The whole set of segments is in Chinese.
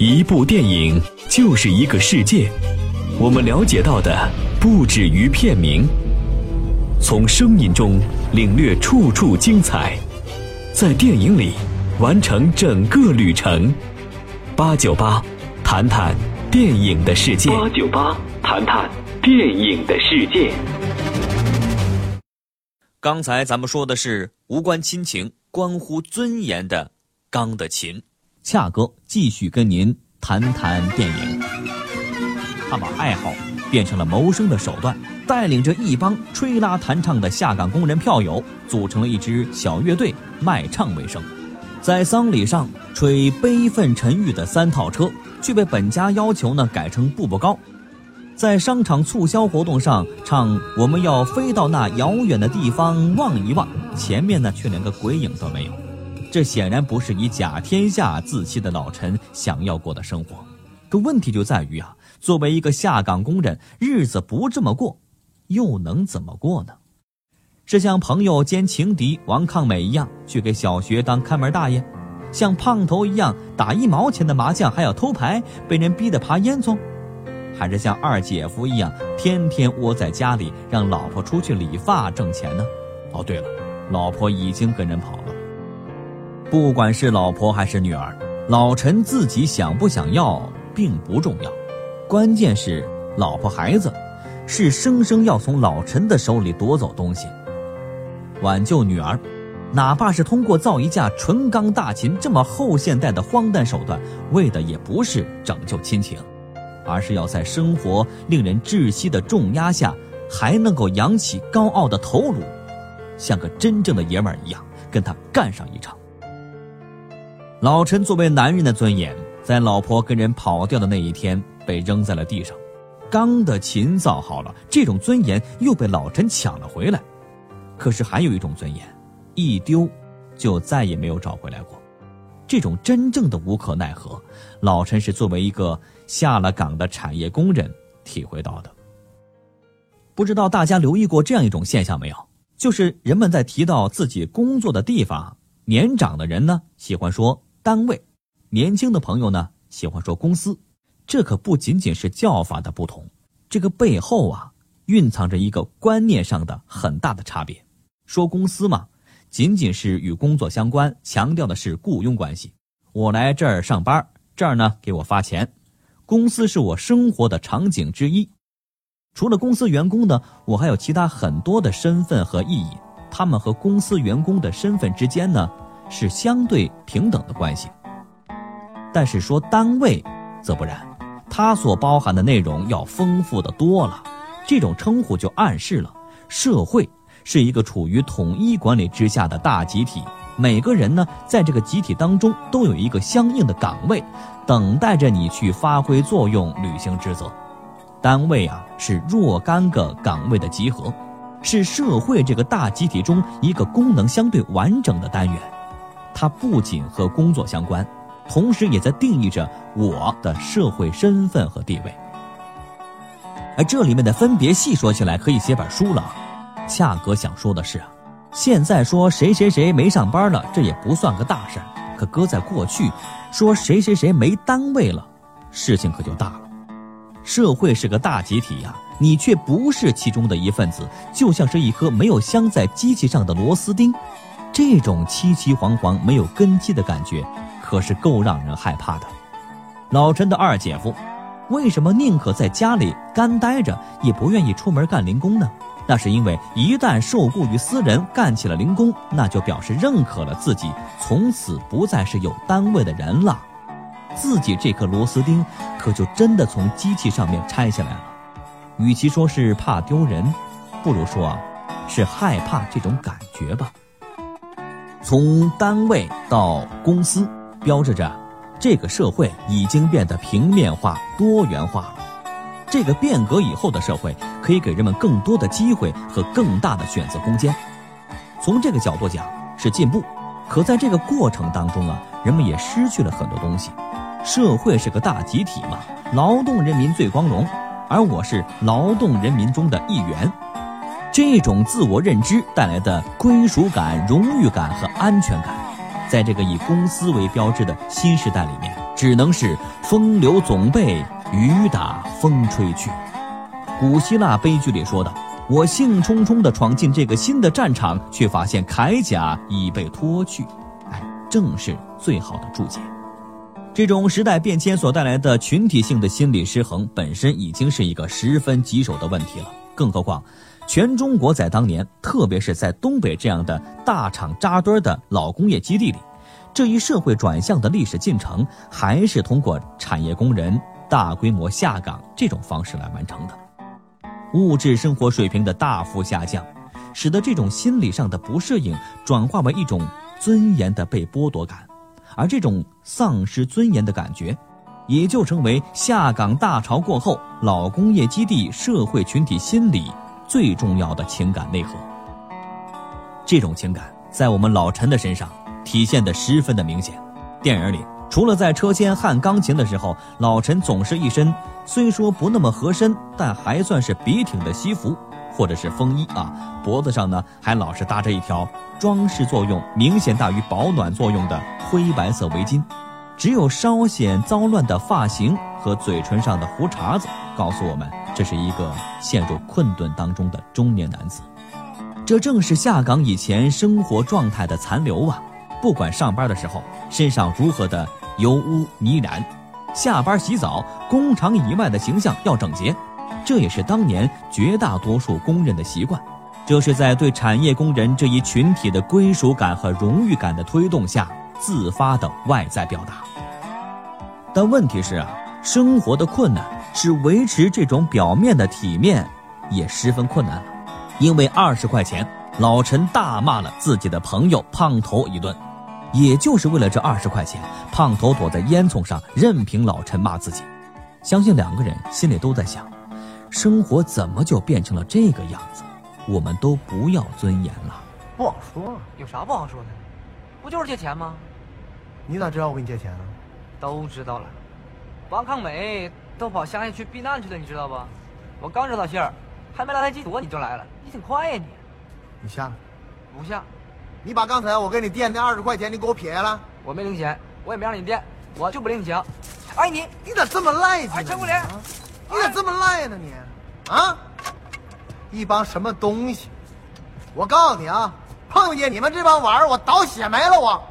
一部电影就是一个世界，我们了解到的不止于片名。从声音中领略处处精彩，在电影里完成整个旅程。八九八，谈谈电影的世界。八九八，谈谈电影的世界。刚才咱们说的是无关亲情、关乎尊严的钢的琴。恰哥继续跟您谈谈电影。他把爱好变成了谋生的手段，带领着一帮吹拉弹唱的下岗工人票友，组成了一支小乐队，卖唱为生。在丧礼上吹悲愤沉郁的三套车，却被本家要求呢改成步步高。在商场促销活动上唱我们要飞到那遥远的地方望一望，前面呢却连个鬼影都没有。这显然不是以甲天下自欺的老陈想要过的生活。可问题就在于啊。作为一个下岗工人，日子不这么过，又能怎么过呢？是像朋友兼情敌王抗美一样去给小学当看门大爷，像胖头一样打一毛钱的麻将还要偷牌，被人逼得爬烟囱，还是像二姐夫一样天天窝在家里让老婆出去理发挣钱呢？哦，对了，老婆已经跟人跑了。不管是老婆还是女儿，老陈自己想不想要并不重要。关键是老婆孩子，是生生要从老陈的手里夺走东西，挽救女儿，哪怕是通过造一架纯钢大琴这么后现代的荒诞手段，为的也不是拯救亲情，而是要在生活令人窒息的重压下，还能够扬起高傲的头颅，像个真正的爷们儿一样跟他干上一场。老陈作为男人的尊严，在老婆跟人跑掉的那一天。被扔在了地上，钢的琴造好了，这种尊严又被老陈抢了回来。可是还有一种尊严，一丢，就再也没有找回来过。这种真正的无可奈何，老陈是作为一个下了岗的产业工人体会到的。不知道大家留意过这样一种现象没有？就是人们在提到自己工作的地方，年长的人呢喜欢说单位，年轻的朋友呢喜欢说公司。这可不仅仅是叫法的不同，这个背后啊，蕴藏着一个观念上的很大的差别。说公司嘛，仅仅是与工作相关，强调的是雇佣关系。我来这儿上班，这儿呢给我发钱，公司是我生活的场景之一。除了公司员工呢，我还有其他很多的身份和意义，他们和公司员工的身份之间呢是相对平等的关系。但是说单位，则不然。它所包含的内容要丰富的多了，这种称呼就暗示了社会是一个处于统一管理之下的大集体，每个人呢在这个集体当中都有一个相应的岗位，等待着你去发挥作用、履行职责。单位啊是若干个岗位的集合，是社会这个大集体中一个功能相对完整的单元，它不仅和工作相关。同时，也在定义着我的社会身份和地位。而这里面的分别细说起来，可以写本书了。恰哥想说的是啊，现在说谁谁谁没上班了，这也不算个大事儿。可搁在过去，说谁谁谁没单位了，事情可就大了。社会是个大集体呀，你却不是其中的一份子，就像是一颗没有镶在机器上的螺丝钉。这种凄凄惶惶、没有根基的感觉。可是够让人害怕的。老陈的二姐夫，为什么宁可在家里干待着，也不愿意出门干零工呢？那是因为一旦受雇于私人干起了零工，那就表示认可了自己从此不再是有单位的人了，自己这颗螺丝钉可就真的从机器上面拆下来了。与其说是怕丢人，不如说啊，是害怕这种感觉吧。从单位到公司。标志着，这个社会已经变得平面化、多元化了。这个变革以后的社会，可以给人们更多的机会和更大的选择空间。从这个角度讲，是进步。可在这个过程当中啊，人们也失去了很多东西。社会是个大集体嘛，劳动人民最光荣，而我是劳动人民中的一员。这种自我认知带来的归属感、荣誉感和安全感。在这个以公司为标志的新时代里面，只能是风流总被雨打风吹去。古希腊悲剧里说的：“我兴冲冲地闯进这个新的战场，却发现铠甲已被脱去。”哎，正是最好的注解。这种时代变迁所带来的群体性的心理失衡，本身已经是一个十分棘手的问题了。更何况，全中国在当年，特别是在东北这样的大厂扎堆的老工业基地里，这一社会转向的历史进程，还是通过产业工人大规模下岗这种方式来完成的。物质生活水平的大幅下降，使得这种心理上的不适应转化为一种尊严的被剥夺感，而这种丧失尊严的感觉，也就成为下岗大潮过后老工业基地社会群体心理最重要的情感内核。这种情感在我们老陈的身上体现得十分的明显。电影里。除了在车间焊钢琴的时候，老陈总是一身虽说不那么合身，但还算是笔挺的西服或者是风衣啊，脖子上呢还老是搭着一条装饰作用明显大于保暖作用的灰白色围巾，只有稍显脏乱的发型和嘴唇上的胡茬子告诉我们，这是一个陷入困顿当中的中年男子。这正是下岗以前生活状态的残留啊！不管上班的时候身上如何的。油污泥染，下班洗澡，工厂以外的形象要整洁，这也是当年绝大多数工人的习惯。这是在对产业工人这一群体的归属感和荣誉感的推动下自发的外在表达。但问题是啊，生活的困难是维持这种表面的体面也十分困难了。因为二十块钱，老陈大骂了自己的朋友胖头一顿。也就是为了这二十块钱，胖头躲在烟囱上，任凭老陈骂自己。相信两个人心里都在想：生活怎么就变成了这个样子？我们都不要尊严了。不好说，有啥不好说的？不就是借钱吗？你咋知道我给你借钱呢？都知道了。王康美都跑乡下去避难去了，你知道不？我刚收到信儿，还没来得及躲你就来了，你挺快呀你。你下来。不下。你把刚才我给你垫那二十块钱，你给我撇下来。我没零钱，我也没让你垫，我就不领情。哎，你你咋这么赖劲？哎，陈国林，你咋这么赖呢你？啊？一帮什么东西？我告诉你啊，碰见你们这帮玩意儿，我倒血霉了我。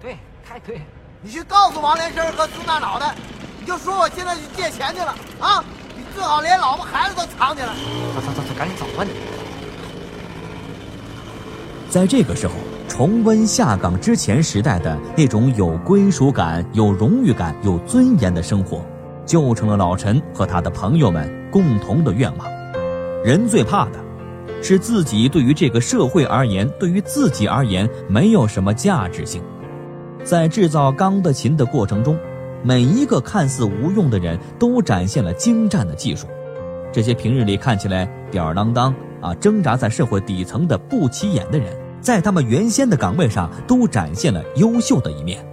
对，太对。你去告诉王连生和孙大脑袋，你就说我现在去借钱去了啊！你最好连老婆孩子都藏起来。走走走走，赶紧走吧你。在这个时候，重温下岗之前时代的那种有归属感、有荣誉感、有尊严的生活，就成了老陈和他的朋友们共同的愿望。人最怕的，是自己对于这个社会而言，对于自己而言没有什么价值性。在制造钢的琴的过程中，每一个看似无用的人都展现了精湛的技术。这些平日里看起来吊儿郎当啊，挣扎在社会底层的不起眼的人。在他们原先的岗位上都展现了优秀的一面，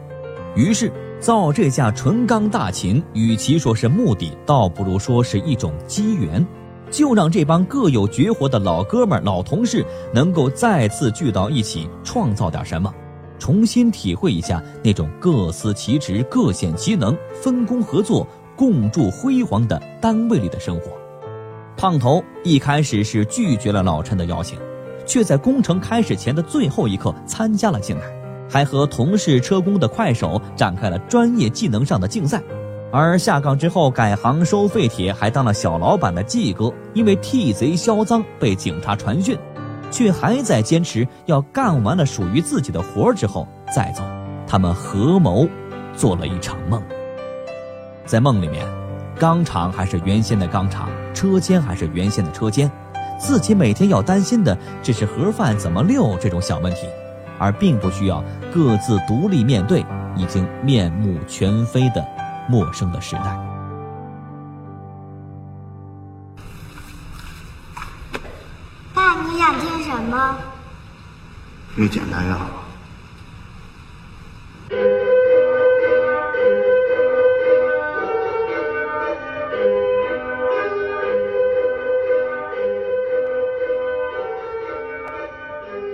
于是造这架纯钢大琴，与其说是目的，倒不如说是一种机缘，就让这帮各有绝活的老哥们儿、老同事能够再次聚到一起，创造点什么，重新体会一下那种各司其职、各显其能、分工合作、共筑辉煌的单位里的生活。胖头一开始是拒绝了老陈的邀请。却在工程开始前的最后一刻参加了进来，还和同事车工的快手展开了专业技能上的竞赛。而下岗之后改行收废铁，还当了小老板的季哥，因为替贼销赃被警察传讯，却还在坚持要干完了属于自己的活儿之后再走。他们合谋做了一场梦，在梦里面，钢厂还是原先的钢厂，车间还是原先的车间。自己每天要担心的只是盒饭怎么溜这种小问题，而并不需要各自独立面对已经面目全非的陌生的时代。想听什么？越简单越好。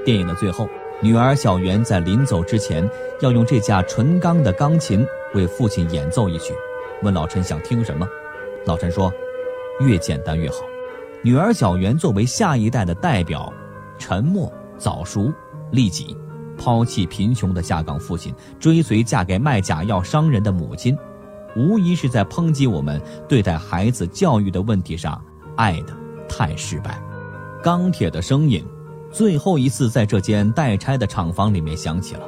电影的最后，女儿小圆在临走之前，要用这架纯钢的钢琴为父亲演奏一曲，问老陈想听什么。老陈说：“越简单越好。”女儿小媛作为下一代的代表，沉默、早熟、利己，抛弃贫穷的下岗父亲，追随嫁给卖假药商人的母亲，无疑是在抨击我们对待孩子教育的问题上爱的太失败。钢铁的声音，最后一次在这间待拆的厂房里面响起了。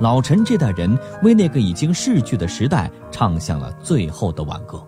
老陈这代人为那个已经逝去的时代唱响了最后的挽歌。